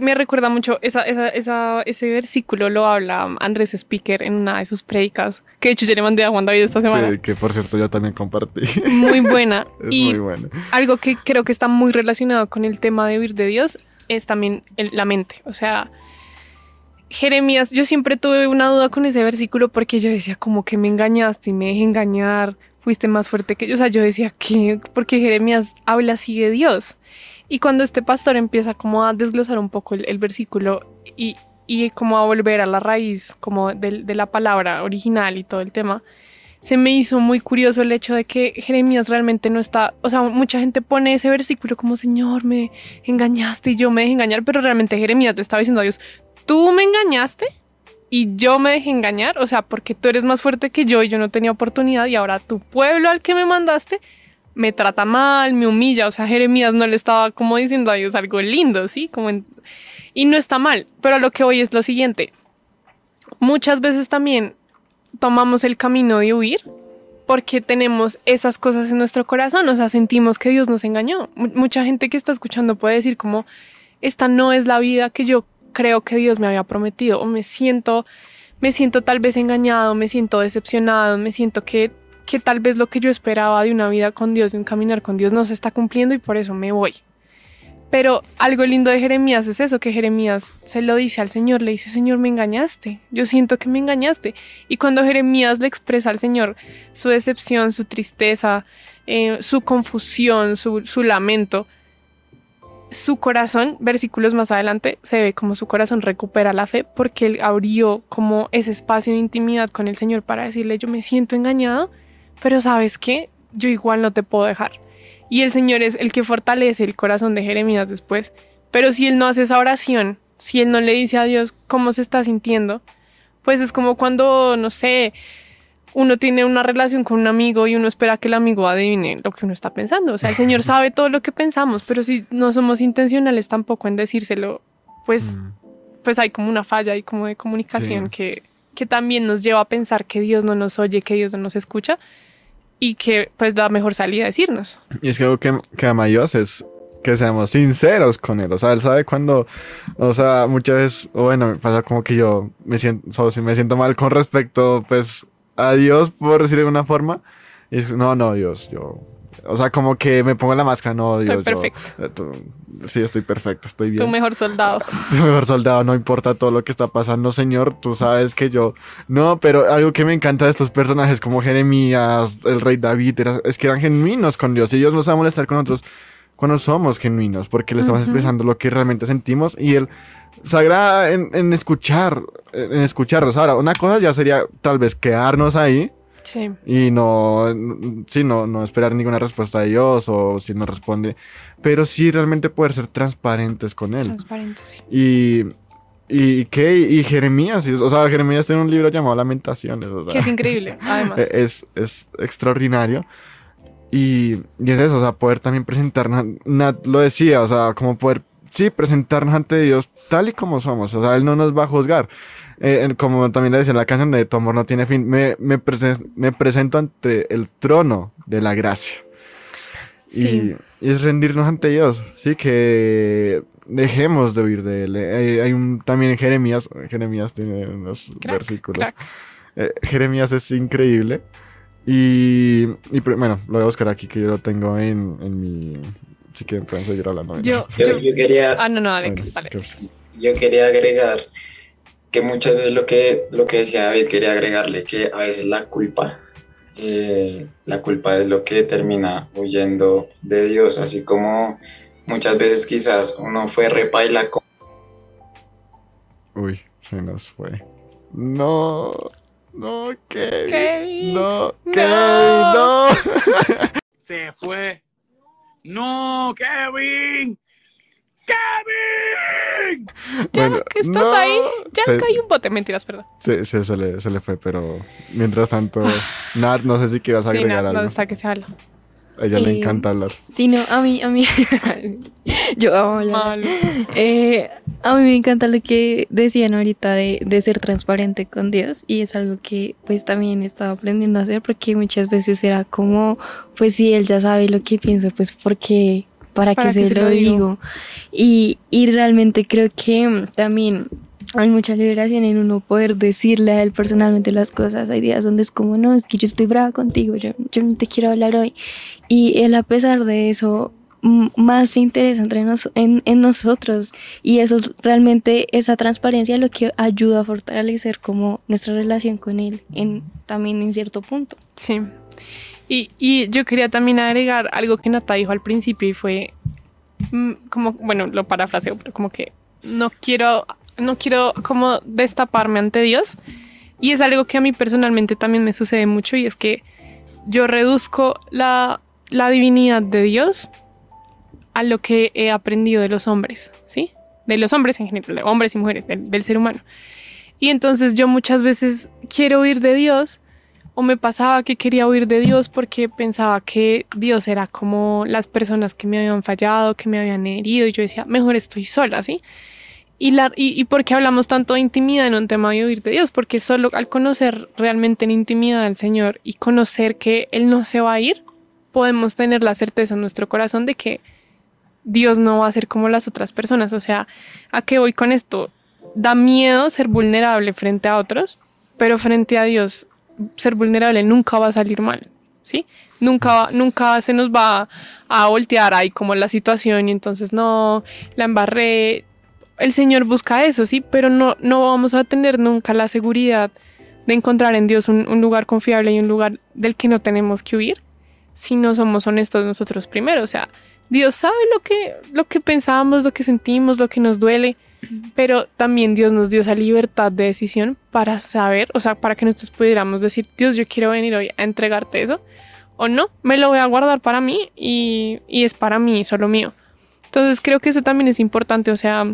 me recuerda mucho, esa, esa, esa, ese versículo lo habla Andrés Speaker en una de sus predicas, que de hecho yo le mandé a Juan David esta semana. Sí, que por cierto yo también compartí. Muy buena. <laughs> es y muy buena. algo que creo que está muy relacionado con el tema de huir de Dios es también el, la mente. O sea, Jeremías, yo siempre tuve una duda con ese versículo porque yo decía como que me engañaste y me dejé engañar, fuiste más fuerte que yo. O sea, yo decía que porque Jeremías habla así de Dios. Y cuando este pastor empieza como a desglosar un poco el, el versículo y, y, como a volver a la raíz como de, de, la palabra original y todo el tema, se me hizo muy curioso el hecho de que Jeremías realmente no está, o sea, mucha gente pone ese versículo como Señor, me engañaste y yo me dejé engañar, pero realmente Jeremías le estaba diciendo a Dios, tú me engañaste y yo me dejé engañar, o sea, porque tú eres más fuerte que yo y yo no tenía oportunidad y ahora tu pueblo al que me mandaste me trata mal, me humilla, o sea, Jeremías no le estaba como diciendo a Dios algo lindo, ¿sí? Como en... Y no está mal, pero lo que hoy es lo siguiente. Muchas veces también tomamos el camino de huir porque tenemos esas cosas en nuestro corazón, o sea, sentimos que Dios nos engañó. Mucha gente que está escuchando puede decir como, esta no es la vida que yo creo que Dios me había prometido, o me siento, me siento tal vez engañado, me siento decepcionado, me siento que que tal vez lo que yo esperaba de una vida con Dios, de un caminar con Dios, no se está cumpliendo y por eso me voy. Pero algo lindo de Jeremías es eso, que Jeremías se lo dice al Señor, le dice, Señor, me engañaste, yo siento que me engañaste. Y cuando Jeremías le expresa al Señor su decepción, su tristeza, eh, su confusión, su, su lamento, su corazón, versículos más adelante, se ve como su corazón recupera la fe porque él abrió como ese espacio de intimidad con el Señor para decirle, yo me siento engañado, pero sabes qué, yo igual no te puedo dejar. Y el Señor es el que fortalece el corazón de Jeremías después. Pero si él no hace esa oración, si él no le dice a Dios cómo se está sintiendo, pues es como cuando, no sé, uno tiene una relación con un amigo y uno espera que el amigo adivine lo que uno está pensando. O sea, el Señor <laughs> sabe todo lo que pensamos, pero si no somos intencionales tampoco en decírselo, pues, mm. pues hay como una falla y como de comunicación sí. que, que también nos lleva a pensar que Dios no nos oye, que Dios no nos escucha y que pues la mejor salida es irnos. Y es que algo que, que ama Dios es que seamos sinceros con él. O sea, él sabe cuando, o sea, muchas veces, bueno, me pasa como que yo me siento, so, me siento mal con respecto, pues, a Dios, por decir de alguna forma. Y es, no, no, Dios, yo, O sea, como que me pongo la máscara, no, Dios. Estoy yo- perfecto. eh, tú- sí, estoy perfecto, estoy bien. Tu mejor soldado. <laughs> Tu mejor soldado, no importa todo lo que está pasando, Señor, tú sabes que yo... No, pero algo que me encanta de estos personajes como Jeremías, el rey David, era- es que eran genuinos con Dios y Dios nos va a molestar con nosotros cuando somos genuinos, porque le estamos Ujú. expresando lo que realmente sentimos y Él se agrada en, en escuchar, en escucharnos. Ahora, una cosa ya sería tal vez quedarnos ahí Sí. y no, sí, no, no esperar ninguna respuesta de Dios o si no responde, pero sí realmente poder ser transparentes con Él. Transparente, sí. Y, y qué, y Jeremías, o sea, Jeremías tiene un libro llamado Lamentaciones, o sea, Que es increíble, <laughs> además. e- es, es extraordinario. Y, y es eso, o sea, poder también presentarnos, Nat lo decía, o sea, como poder, sí, presentarnos ante Dios tal y como somos, o sea, Él no nos va a juzgar. Eh, como también le decía en la canción de Tu amor no tiene fin, me, me, presen- me presento ante el trono de la gracia. Sí. Y, y es rendirnos ante Dios, sí, que dejemos de huir de Él. Hay, hay un, también en Jeremías, Jeremías tiene unos Crack, versículos. crack. Eh, Jeremías es increíble. Y, y bueno, lo voy a buscar aquí que yo lo tengo en, en mi... Si quieren pueden seguir hablando. Yo- Yo, yo- quería, Ah, no, no, dale, que- dale. que- yo quería agregar que muchas veces lo que, lo que decía David, quería agregarle que a veces la culpa, eh, la culpa es lo que termina huyendo de Dios, así como muchas veces quizás uno fue repaila con Uy, se nos fue. No, no, Kevin. Kevin. No, No. Kevin, no. <laughs> <laughs> Se fue. No, Kevin. Kevin. Bueno, que estás no. ahí, ya Se- hay un bote, mentiras, perdón. Sí, sí, se le, se le fue, pero mientras tanto, Nat, no sé si quieras Sí, agregar no, algo. no está que se habla. A ella le Eh, encanta hablar. Sí, no, a mí, a mí, <laughs> yo amo hablar. Eh, a mí me encanta lo que decían ahorita de, de ser transparente con Dios y es algo que pues también estaba aprendiendo a hacer porque muchas veces era como, pues si Él ya sabe lo que pienso, pues porque, ¿para, ¿Para qué se, se lo digo? digo? Y, y realmente creo que también hay mucha liberación en uno poder decirle a Él personalmente las cosas. Hay días donde es como, no, es que yo estoy brava contigo, yo, yo no te quiero hablar hoy. Y Él a pesar de eso más se interesa entre nos- en, en nosotros y eso es realmente esa transparencia lo que ayuda a fortalecer como nuestra relación con él en también en cierto punto Sí. Y, y yo quería también agregar algo que Nata dijo al principio y fue mm, como, bueno, lo parafraseo, pero como que no quiero, no quiero como destaparme ante Dios. Y es algo que a mí personalmente también me sucede mucho y es que yo reduzco la, la divinidad de Dios a lo que he aprendido de los hombres, ¿sí? De los hombres en general, de hombres y mujeres, del- del ser humano. Y entonces yo muchas veces quiero oír de Dios o me pasaba que quería huir de Dios porque pensaba que Dios era como las personas que me habían fallado, que me habían herido y yo decía, mejor estoy sola, ¿sí? Y, la, y, y por qué hablamos tanto de intimidad en un tema de huir de Dios, porque solo al conocer realmente en intimidad al Señor y conocer que Él no se va a ir, podemos tener la certeza en nuestro corazón de que Dios no va a ser como las otras personas. O sea, ¿a qué voy con esto? Da miedo ser vulnerable frente a otros, pero frente a Dios ser vulnerable nunca va a salir mal, ¿sí? Nunca, nunca se nos va a voltear ahí como la situación y entonces no, la embarré. El Señor busca eso, sí, pero no, no vamos a tener nunca la seguridad de encontrar en Dios un, un lugar confiable y un lugar del que no tenemos que huir si no somos honestos nosotros primero. O sea, Dios sabe lo que, lo que pensamos, lo que sentimos, lo que nos duele, pero también Dios nos dio esa libertad de decisión para saber, o sea, para que nosotros pudiéramos decir, Dios, yo quiero venir hoy a entregarte eso, o no, me lo voy a guardar para mí y, y es para mí, solo mío. Entonces creo que eso también es importante, o sea,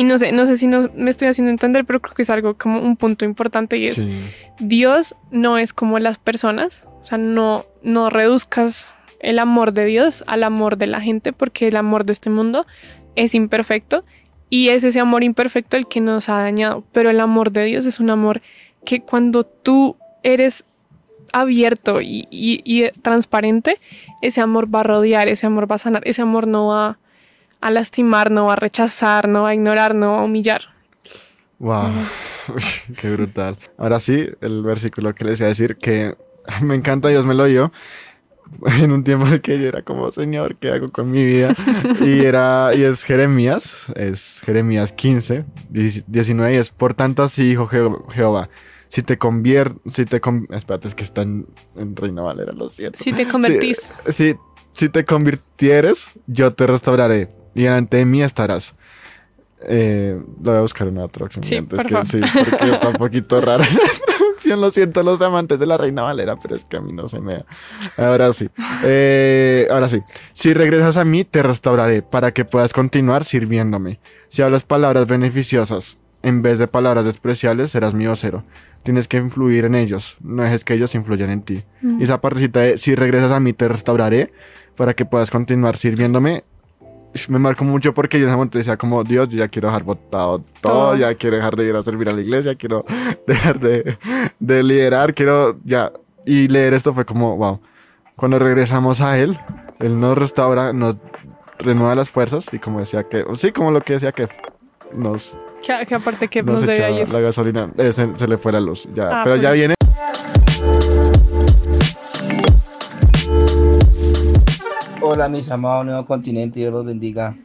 y no sé, no sé si no me estoy haciendo entender, pero creo que es algo como un punto importante y es, Sí. Dios no es como las personas, o sea, no, no reduzcas el amor de Dios al amor de la gente, porque el amor de este mundo es imperfecto y es ese amor imperfecto el que nos ha dañado, pero el amor de Dios es un amor que cuando tú eres abierto y, y- y transparente, ese amor va a rodear, ese amor va a sanar, ese amor no va a lastimar, no a rechazar, no a ignorar, no a humillar. Wow, <laughs> qué brutal. Ahora sí, el versículo que les iba a decir que <laughs> me encanta, Dios me lo dio, <laughs> en un tiempo en el que yo era como, Señor, ¿qué hago con mi vida? Y era, y es Jeremías, es Jeremías 15, 19, y es, por tanto así dijo Je- Jehová, si te convier, si te, con- espérate, es que está en, en Reina Valera, lo siento. Si te convertís. Si, si te convirtieres, yo te restauraré y delante de mí estarás. Eh, lo voy a buscar una traducción. Sí, antes por que, favor. sí, porque está un poquito <laughs> rara la traducción. Lo siento, los amantes de la Reina Valera, pero es que a mí no se me da. Ahora sí. Eh, ahora sí. Si regresas a mí, te restauraré para que puedas continuar sirviéndome. Si hablas palabras beneficiosas en vez de palabras despreciables, serás mi vocero. Tienes que influir en ellos. No dejes que ellos influyan en ti. Mm. Y esa partecita de si regresas a mí, te restauraré para que puedas continuar sirviéndome. Me marcó mucho porque yo en ese momento decía como, Dios, yo ya quiero dejar botado todo, ya quiero dejar de ir a servir a la iglesia, quiero <laughs> dejar de, de liderar, quiero ya. Y leer esto fue como, wow. Cuando regresamos a Él, Él nos restaura, nos renueva las fuerzas y como decía que, sí, como lo que decía que nos, Que, que aparte que nos nos debe ahí la gasolina, eh, se, se le fue la luz, ya, Ah, pero ya pues. viene. Hola mis amados Nuevo Continente, Dios los bendiga.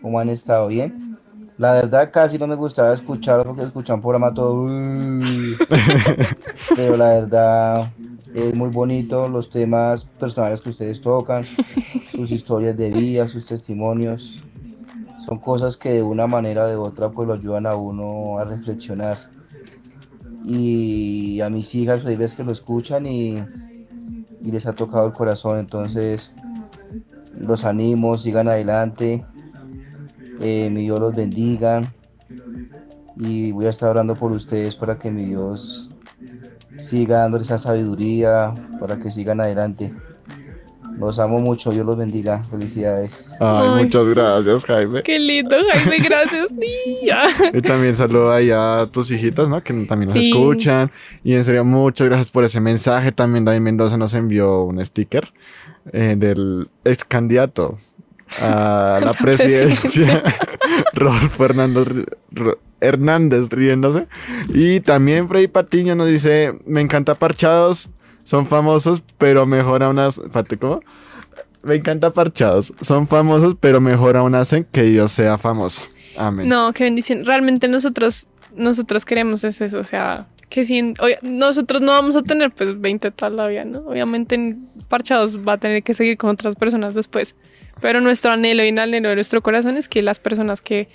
¿Cómo han estado? ¿Bien? La verdad casi no me gustaba escucharlo porque escuchan un programa todo... "Uy". <laughs> Pero la verdad es muy bonito los temas personales que ustedes tocan, sus historias de vida, sus testimonios. Son cosas que de una manera o de otra pues lo ayudan a uno a reflexionar. Y a mis hijas hay veces que lo escuchan y, y les ha tocado el corazón. Entonces los animo, sigan adelante, eh, mi Dios los bendiga y voy a estar orando por ustedes para que mi Dios siga dándoles esa sabiduría, para que sigan adelante. Los amo mucho, Dios los bendiga, felicidades. Ay, Ay. muchas gracias, Jaime. Qué lindo, Jaime, gracias. <laughs> Sí, ya. Y también saludo ahí a tus hijitas, ¿no? Que también nos Sí. escuchan. Y en serio, muchas gracias por ese mensaje. También David Mendoza nos envió un sticker eh, del ex candidato a la, La presidencia, <laughs> Rodolfo Hernández, riéndose. Y también Freddy Patiño nos dice, me encanta Parchados, son famosos, pero mejor aún espérate, ¿cómo? Me encanta Parchados, son famosos, pero mejor aún hacen que Dios sea famoso. Amén. No, qué bendición. Realmente nosotros, nosotros queremos es eso, o sea, que si oye, nosotros no vamos a tener pues 20 tal la vida, ¿no? Obviamente en Parchados va a tener que seguir con otras personas después, pero nuestro anhelo y el anhelo de nuestro corazón es que las personas que,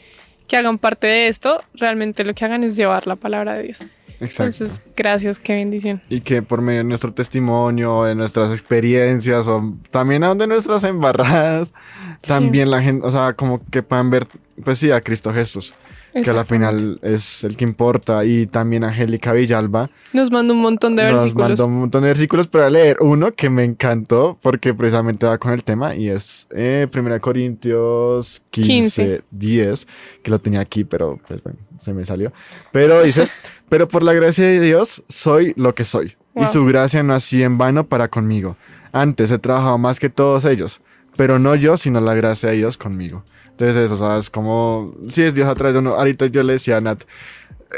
que hagan parte de esto, realmente lo que hagan es llevar la palabra de Dios. Exacto. Entonces, gracias, qué bendición. y que por medio de nuestro testimonio, de nuestras experiencias o también aún de nuestras embarradas, también la gente, o sea, como que puedan ver, pues sí, a Cristo Jesús, que a la final es el que importa, y también Angélica Villalba Nos manda un montón de nos versículos. mandó un montón de versículos para leer uno que me encantó porque precisamente va con el tema y es eh, 1 Corintios 15, 15. 10, que lo tenía aquí, pero pues bueno, se me salió. Pero dice, <laughs> pero por la gracia de Dios soy lo que soy y Wow. su gracia no ha sido en vano para conmigo. Antes he trabajado más que todos ellos, pero no yo, sino la gracia de Dios conmigo. Entonces eso, ¿sabes? Como, si es Dios a través de uno. Ahorita yo le decía a Nat,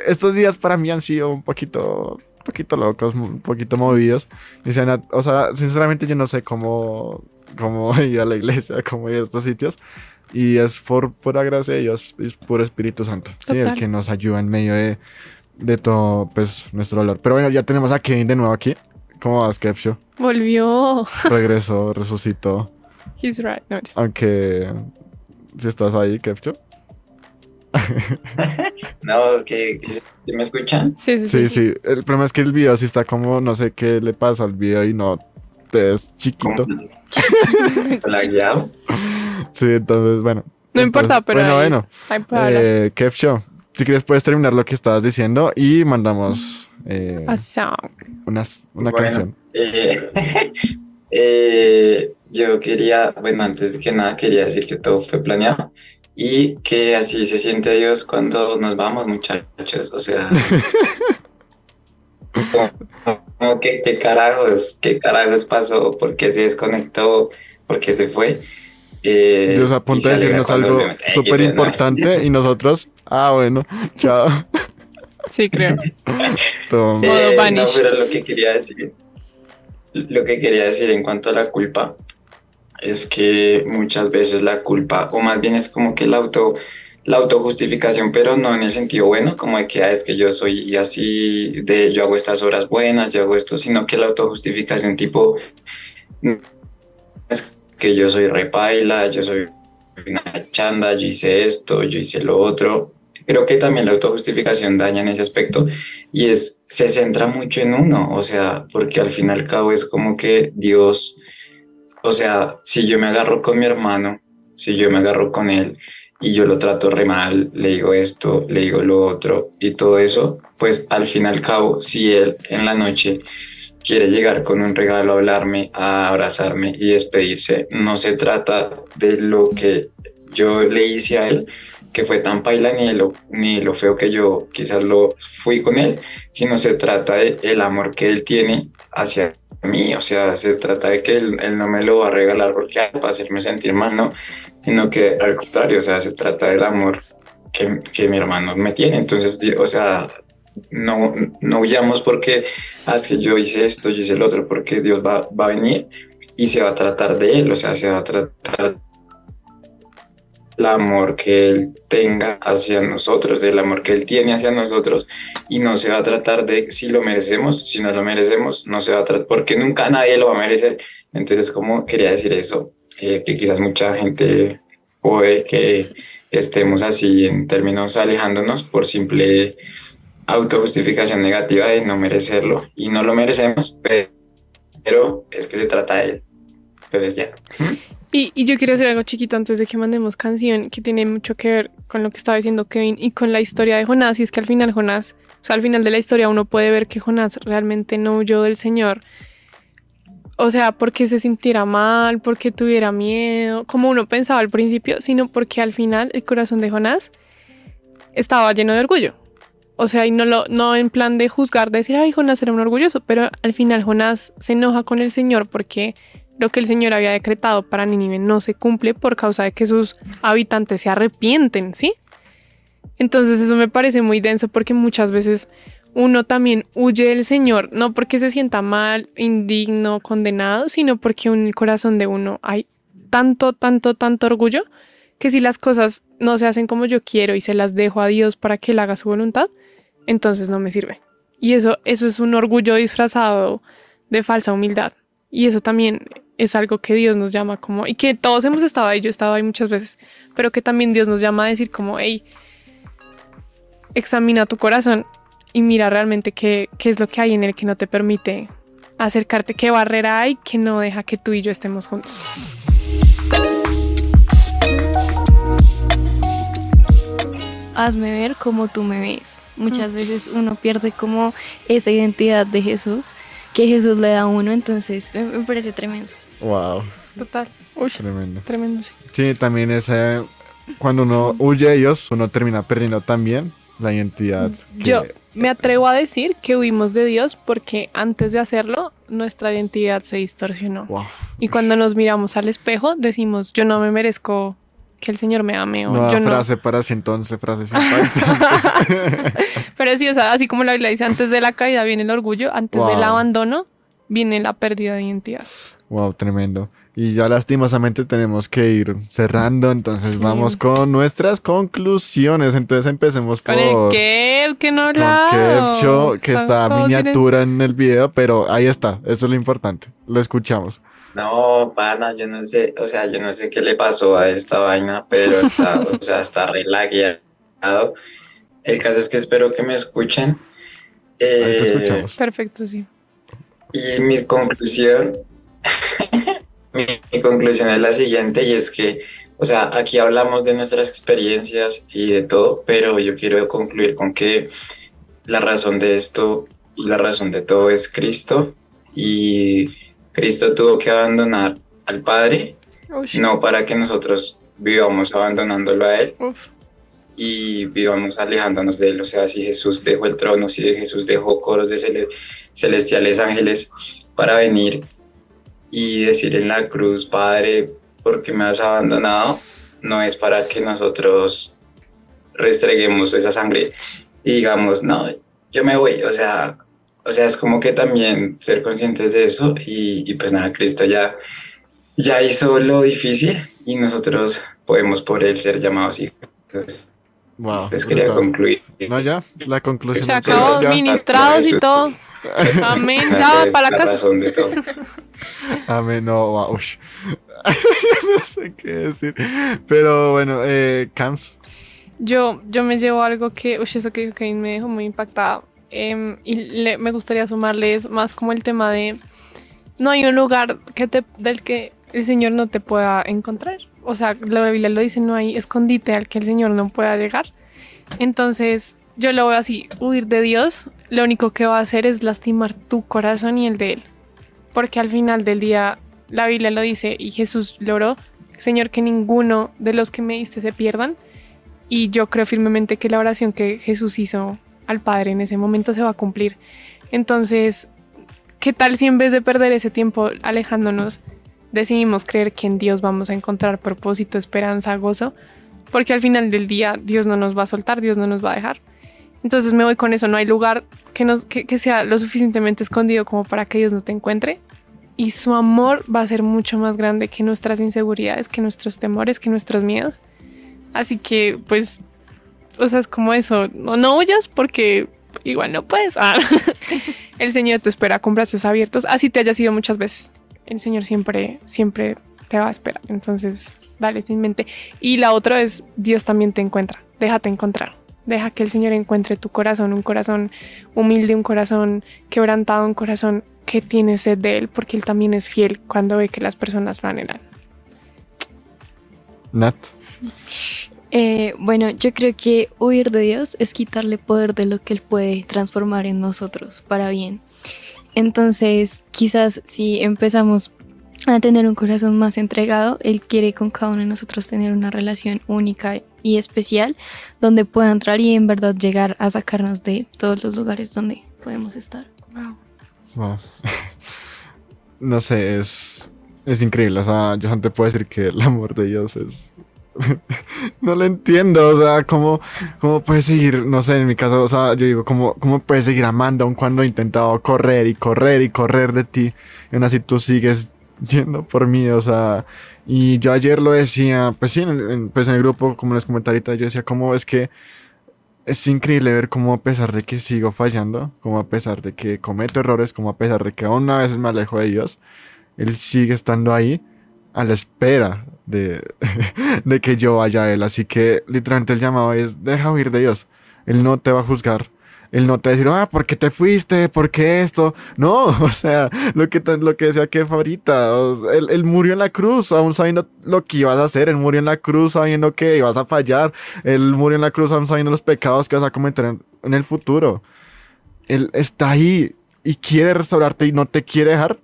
estos días para mí han sido un poquito, un poquito locos, un poquito movidos. Dice Nat, o sea, sinceramente yo no sé cómo, cómo <laughs> ir a la iglesia, cómo ir a estos sitios. Y es por pura gracia de Dios, es puro Espíritu Santo. Sí, el que nos ayuda en medio de, de todo, pues, nuestro dolor. Pero bueno, ya tenemos a Kevin de nuevo aquí. ¿Cómo vas, Kevsho? Volvió. Regresó, resucitó. He's right. No, Aunque, si estás ahí, Kevsho. <laughs> No, que, que se- ¿sí me escuchan? sí, sí, Sí, sí. sí. El problema es que el video sí está como, no sé qué le pasó al video y no te es chiquito. <laughs> Sí, entonces, bueno. No importa, pero Bueno, ahí- bueno. hablar. Eh, Kev Show. Si quieres puedes terminar lo que estabas diciendo y mandamos eh, A song. una Bueno, canción. eh, <laughs> eh, yo quería, bueno, antes de que nada, quería decir que todo fue planeado y que así se siente Dios cuando nos vamos, muchachos. O sea, como, <laughs> como que qué carajos, qué carajos pasó, por qué se desconectó, por qué se fue. Eh, Dios a de alegra decirnos algo súper importante y nosotros, ah, bueno, <laughs> chao. Sí, creo. <laughs> Toma. Modo Eh, no, pero lo que quería decir. lo que quería decir en cuanto a la culpa es que muchas veces la culpa, o más bien es como que la auto la autojustificación, pero no en el sentido bueno, como de que ah, es que yo soy así, de yo hago estas horas buenas, yo hago esto, sino que la autojustificación tipo es que yo soy repaila, yo soy una chanda, yo hice esto, yo hice lo otro. Creo que también la autojustificación daña en ese aspecto y es, se centra mucho en uno, o sea, porque al fin y al cabo es como que Dios, o sea, si yo me agarro con mi hermano, si yo me agarro con él y yo lo trato re mal, le digo esto, le digo lo otro y todo eso, pues al fin y al cabo, si él en la noche quiere llegar con un regalo a hablarme, a abrazarme y despedirse, no se trata de lo que yo le hice a él, que fue tan paila ni lo, ni lo feo que yo quizás lo fui con él, sino se trata de el amor que él tiene hacia mí, o sea, se trata de que él, él no me lo va a regalar porque para hacerme sentir mal, no, sino que al contrario, o sea, se trata del amor que, que mi hermano me tiene, entonces, o sea, no, no huyamos porque ah, es que yo hice esto, yo hice el otro, porque Dios va, va a venir y se va a tratar de él, o sea, se va a tratar el amor que Él tenga hacia nosotros, el amor que Él tiene hacia nosotros, y no se va a tratar de si lo merecemos, si no lo merecemos, no se va a tratar, porque nunca nadie lo va a merecer. Entonces, como quería decir eso, eh, que quizás mucha gente puede que estemos así en términos alejándonos por simple autojustificación negativa de no merecerlo, y no lo merecemos, pero es que se trata de él. Entonces ya. Y, yo quiero hacer algo chiquito antes de que mandemos canción que tiene mucho que ver con lo que estaba diciendo Kevin y con la historia de Jonás. Y es que al final Jonás, o sea, al final de la historia uno puede ver que Jonás realmente no huyó del Señor. O sea, porque se sintiera mal, porque tuviera miedo, como uno pensaba al principio, sino porque al final el corazón de Jonás estaba lleno de orgullo. O sea, y no, lo, no en plan de juzgar, de decir, ay, Jonás era un orgulloso, pero al final Jonás se enoja con el Señor porque lo que el Señor había decretado para Nínive no se cumple por causa de que sus habitantes se arrepienten, ¿sí? Entonces eso me parece muy denso porque muchas veces uno también huye del Señor, no porque se sienta mal, indigno, condenado, sino porque en el corazón de uno hay tanto, tanto, tanto orgullo que si las cosas no se hacen como yo quiero y se las dejo a Dios para que Él haga su voluntad, entonces no me sirve. Y eso, eso es un orgullo disfrazado de falsa humildad. Y eso también es algo que Dios nos llama como, y que todos hemos estado ahí, yo he estado ahí muchas veces, pero que también Dios nos llama a decir como, hey, examina tu corazón y mira realmente qué, qué es lo que hay en él que no te permite acercarte, qué barrera hay que no deja que tú y yo estemos juntos. Hazme ver como tú me ves. Muchas veces uno pierde como esa identidad de Jesús que Jesús le da a uno, entonces me parece tremendo. Wow. Total. tremendo. Tremendo, sí. Sí, también ese, cuando uno huye de ellos, uno termina perdiendo también la identidad. Yo me atrevo a decir que huimos de Dios porque antes de hacerlo, nuestra identidad se distorsionó. Y cuando nos miramos al espejo, decimos, yo no me merezco que el Señor me ame. O Nueva yo no. frase para si entonces, frase sin <laughs> Pero sí, o sea, así como la Biblia dice, antes de la caída viene el orgullo, antes del Wow. abandono viene la pérdida de identidad. Wow, tremendo. Y ya lastimosamente tenemos que ir cerrando, entonces vamos con nuestras conclusiones. Entonces empecemos Con por el Kev, que no con. Kev Show, que está miniatura en el video, pero ahí está, eso es lo importante. Lo escuchamos. No, pana, yo no sé, o sea, yo no sé qué le pasó a esta vaina, pero está, <laughs> o sea, está relagueado. El caso es que espero que me escuchen. Te Eh, escuchamos. Perfecto, sí. Y mi conclusión, <laughs> mi, mi conclusión es la siguiente, y es que, o sea, aquí hablamos de nuestras experiencias y de todo, pero yo quiero concluir con que la razón de esto y la razón de todo es Cristo, y Cristo tuvo que abandonar al Padre, no para que nosotros vivamos abandonándolo a Él uf. y vivamos alejándonos de él. O sea, si Jesús dejó el trono, si Jesús dejó coros de cele- celestiales ángeles para venir y decir en la cruz, Padre, ¿por qué me has abandonado? No es para que nosotros restreguemos esa sangre y digamos, no, yo me voy. O sea, o sea, es como que también ser conscientes de eso y, y pues nada, Cristo ya, ya hizo lo difícil y nosotros podemos por él ser llamados hijos. Entonces, Wow. les quería brutal. concluir. No, ya, la conclusión. Se acabó, ya. ministrados y todo. Amén, ya, para la casa. razón de todo. <laughs> Amén, no, wow. <laughs> no sé qué decir. Pero bueno, eh, Camps. Yo, yo me llevo algo que, uy, eso que dijo Kevin me dejó muy impactada. Em, y me gustaría sumarles más como el tema de no hay un lugar que te, del que el Señor no te pueda encontrar. O sea, la Biblia lo dice, no hay escondite al que el Señor no pueda llegar. Entonces, yo lo veo así, huir de Dios, lo único que va a hacer es lastimar tu corazón y el de Él. Porque al final del día, la Biblia lo dice y Jesús lo oró, Señor, que ninguno de los que me diste se pierdan. Y yo creo firmemente que la oración que Jesús hizo al Padre en ese momento se va a cumplir. Entonces, ¿qué tal si en vez de perder ese tiempo alejándonos, decidimos creer que en Dios vamos a encontrar propósito, esperanza, gozo? Porque al final del día Dios no nos va a soltar, Dios no nos va a dejar. Entonces me voy con eso, no hay lugar que, nos, que, sea lo suficientemente escondido como para que Dios no te encuentre. Y su amor va a ser mucho más grande que nuestras inseguridades, que nuestros temores, que nuestros miedos. Así que, pues, o sea, es como eso. No, no huyas porque igual no puedes. Ah. <laughs> El Señor te espera con brazos abiertos, así te haya sido muchas veces. El Señor siempre, siempre te va a esperar. Entonces, dale sin mente. Y la otra es, Dios también te encuentra. Déjate encontrar. Deja que el Señor encuentre tu corazón, un corazón humilde, un corazón quebrantado, un corazón que tiene sed de Él, porque Él también es fiel cuando ve que las personas lo anhelan. Nat. Eh, bueno, yo creo que huir de Dios es quitarle poder de lo que Él puede transformar en nosotros para bien. Entonces, quizás si empezamos a tener un corazón más entregado, Él quiere con cada uno de nosotros tener una relación única y especial donde pueda entrar y en verdad llegar a sacarnos de todos los lugares donde podemos estar. Wow. <laughs> No sé, es, es increíble. O sea, yo no te puedo decir que el amor de Dios es. <laughs> no lo entiendo. O sea, ¿cómo, ¿cómo puedes seguir? No sé, en mi caso, o sea, yo digo, ¿cómo, ¿cómo puedes seguir amando aun cuando he intentado correr y correr y correr de ti? Y aún así tú sigues yendo por mí, o sea. Y yo ayer lo decía, pues sí, en en- pues en el grupo, como les comenté ahorita, yo decía, ¿cómo es que es increíble ver cómo a pesar de que sigo fallando, como a pesar de que cometo errores, como a pesar de que aún a veces me alejo de Dios, Él sigue estando ahí a la espera de, <laughs> de que yo vaya a Él. Así que literalmente el llamado es, deja huir de Dios. Él no te va a juzgar. Él no te va a decir, ah, ¿por qué te fuiste? ¿Por qué esto? <laughs> No, <laughs> o sea, lo que, lo que decía que sea, él, él murió en la cruz, aún sabiendo lo que ibas a hacer, él murió en la cruz sabiendo que ibas a fallar, él murió en la cruz aún sabiendo los pecados que vas a cometer en, en el futuro. Él está ahí y quiere restaurarte y no te quiere dejar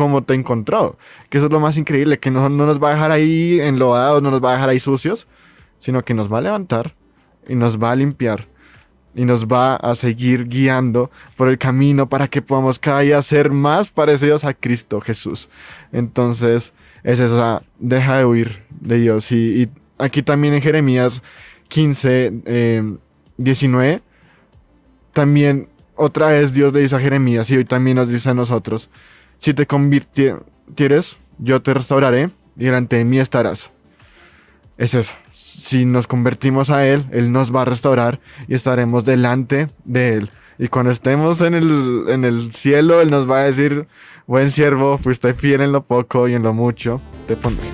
como te encontró. Que eso es lo más increíble, que no, no nos va a dejar ahí enlodados, no nos va a dejar ahí sucios, sino que nos va a levantar y nos va a limpiar y nos va a seguir guiando por el camino para que podamos cada día ser más parecidos a Cristo Jesús. Entonces, es sea, deja de huir de Dios. Y, y aquí también en Jeremías 15, eh, 19, también otra vez Dios le dice a Jeremías y hoy también nos dice a nosotros, si te convirtieres, yo te restauraré y delante de mí estarás. Es eso. Si nos convertimos a Él, Él nos va a restaurar y estaremos delante de Él. Y cuando estemos en el, en el cielo, Él nos va a decir, buen siervo, fuiste fiel en lo poco y en lo mucho, te pondré.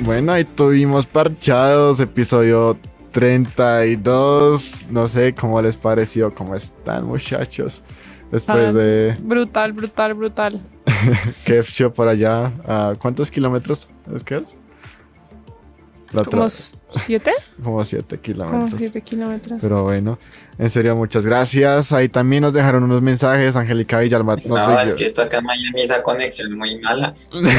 Bueno, ahí tuvimos parchados, episodio 32. No sé cómo les pareció, cómo están, muchachos. Después Ah, de Brutal, brutal, brutal. <laughs> Kev Show por allá. ¿A ¿Cuántos kilómetros es que es? La ¿Como siete? como siete Como kilómetros. siete kilómetros. Pero bueno, en serio, muchas gracias. Ahí también nos dejaron unos mensajes. Angélica Villalba. No, No, sé, es yo- que esto acá en Miami esa conexión es muy mala. <laughs> O sea,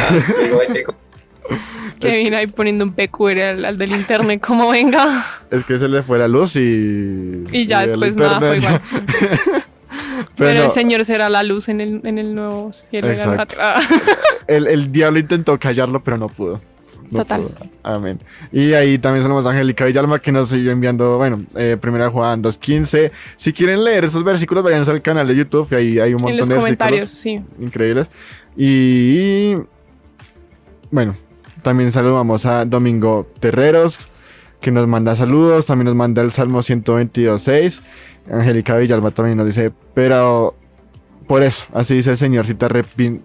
<laughs> que co- Kevin ahí poniendo un PQR al, al del internet, como venga. <laughs> es que se le fue la luz y. Y ya después nada, fue igual. <laughs> Pero, Pero el Señor será la luz en el, en el nuevo cielo. el, el diablo intentó callarlo, pero no pudo. No Total. Amén. Y ahí también tenemos a Angélica Villalma que nos siguió enviando, bueno, eh, primera Juan 2.15. Si quieren leer esos versículos, vayan al canal de YouTube y ahí hay un montón En los de comentarios, sí. increíbles. Y bueno, también saludamos a Domingo Terreros, que nos manda saludos, también nos manda el Salmo 122.6. Angélica Villalba también nos dice, pero por eso, así dice el Señor, si te,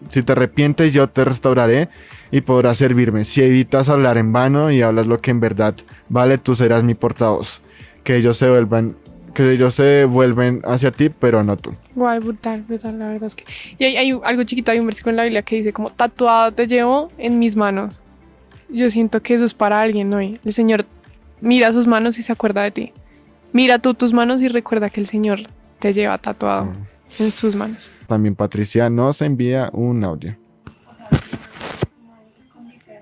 si te arrepientes yo te restauraré y podrás servirme. Si evitas hablar en vano y hablas lo que en verdad vale, tú serás mi portavoz. Que ellos se vuelvan, que ellos se vuelven hacia ti, pero no tú. Guay, brutal, brutal, la verdad es que. Y hay, hay algo chiquito, hay un versículo en la Biblia que dice como tatuado te llevo en mis manos. Yo siento que eso es para alguien hoy. El Señor mira sus manos y se acuerda de ti. Mira tú tus manos y recuerda que el Señor te lleva tatuado en sus manos. También Patricia nos envía un audio.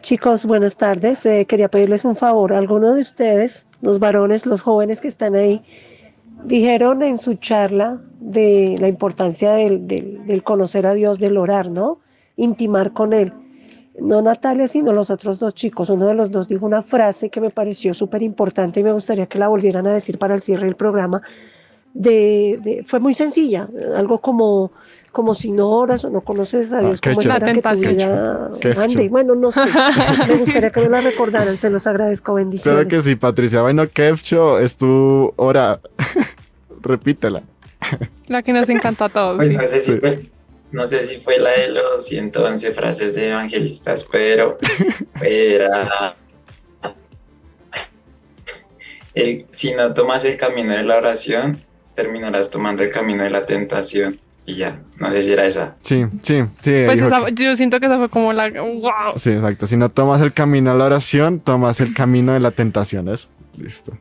Chicos, buenas tardes. Eh, quería pedirles un favor. Algunos de ustedes, los varones, los jóvenes que están ahí, dijeron en su charla de la importancia del, del- del conocer a Dios, del orar, ¿no? Intimar con Él. No Natalia, sino los otros dos chicos. Uno de los dos dijo una frase que me pareció súper importante y me gustaría que la volvieran a decir para el cierre del programa. De, de- fue muy sencilla, algo como, como si no oras o no conoces a Ah, Dios, qué ¿cómo chulo. espera que tu La tentación. ande? chulo. Bueno, no sé. <laughs> Me gustaría que me la recordaran, se los agradezco, bendiciones. Claro que sí, Patricia. Bueno, Kevcho, es tu hora. <laughs> Repítela. La que nos encanta a todos. Pues sí. No, sé si fue, la de los 111 frases de evangelistas, pero <laughs> era... El, si no tomas el camino de la oración, terminarás tomando el camino de la tentación. Y ya, no sé si era esa. Sí, sí, sí. Pues esa- que- yo siento que esa fue como la. ¡Wow! Sí, exacto. Si no tomas el camino a la oración, tomas el camino de la tentación. ¿es? Listo.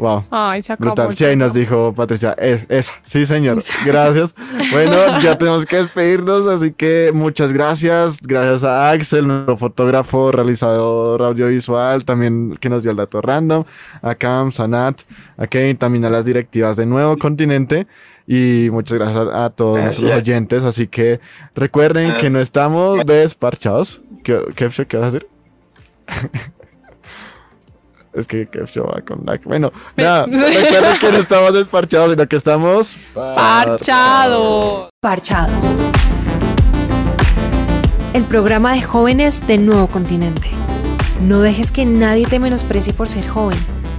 Wow. Ay, se acabó. Brutal. Sí, ahí nos dijo Patricia, es, esa. Sí, señor. <laughs> Gracias. Bueno, ya tenemos que despedirnos, así que muchas gracias. Gracias a Axel, nuestro fotógrafo, realizador audiovisual, también que nos dio el dato random. A Cam, Sanat, a Kevin, también a las directivas de Nuevo Continente. Y muchas gracias a, todos Gracias. los oyentes. Así que recuerden que no estamos desparchados. ¿Qué, qué, qué vas a decir? <laughs> Es que Kevcho va con la... Bueno, <laughs> nada, recuerden que no estamos desparchados, sino que estamos... Parchado. Parchados. El programa de jóvenes de Nuevo Continente. No dejes que nadie te menosprecie por ser joven.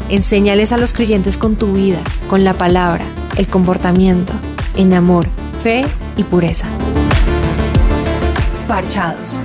Enséñales a los creyentes con tu vida, con la palabra, el comportamiento, en amor, fe y pureza. Parchados.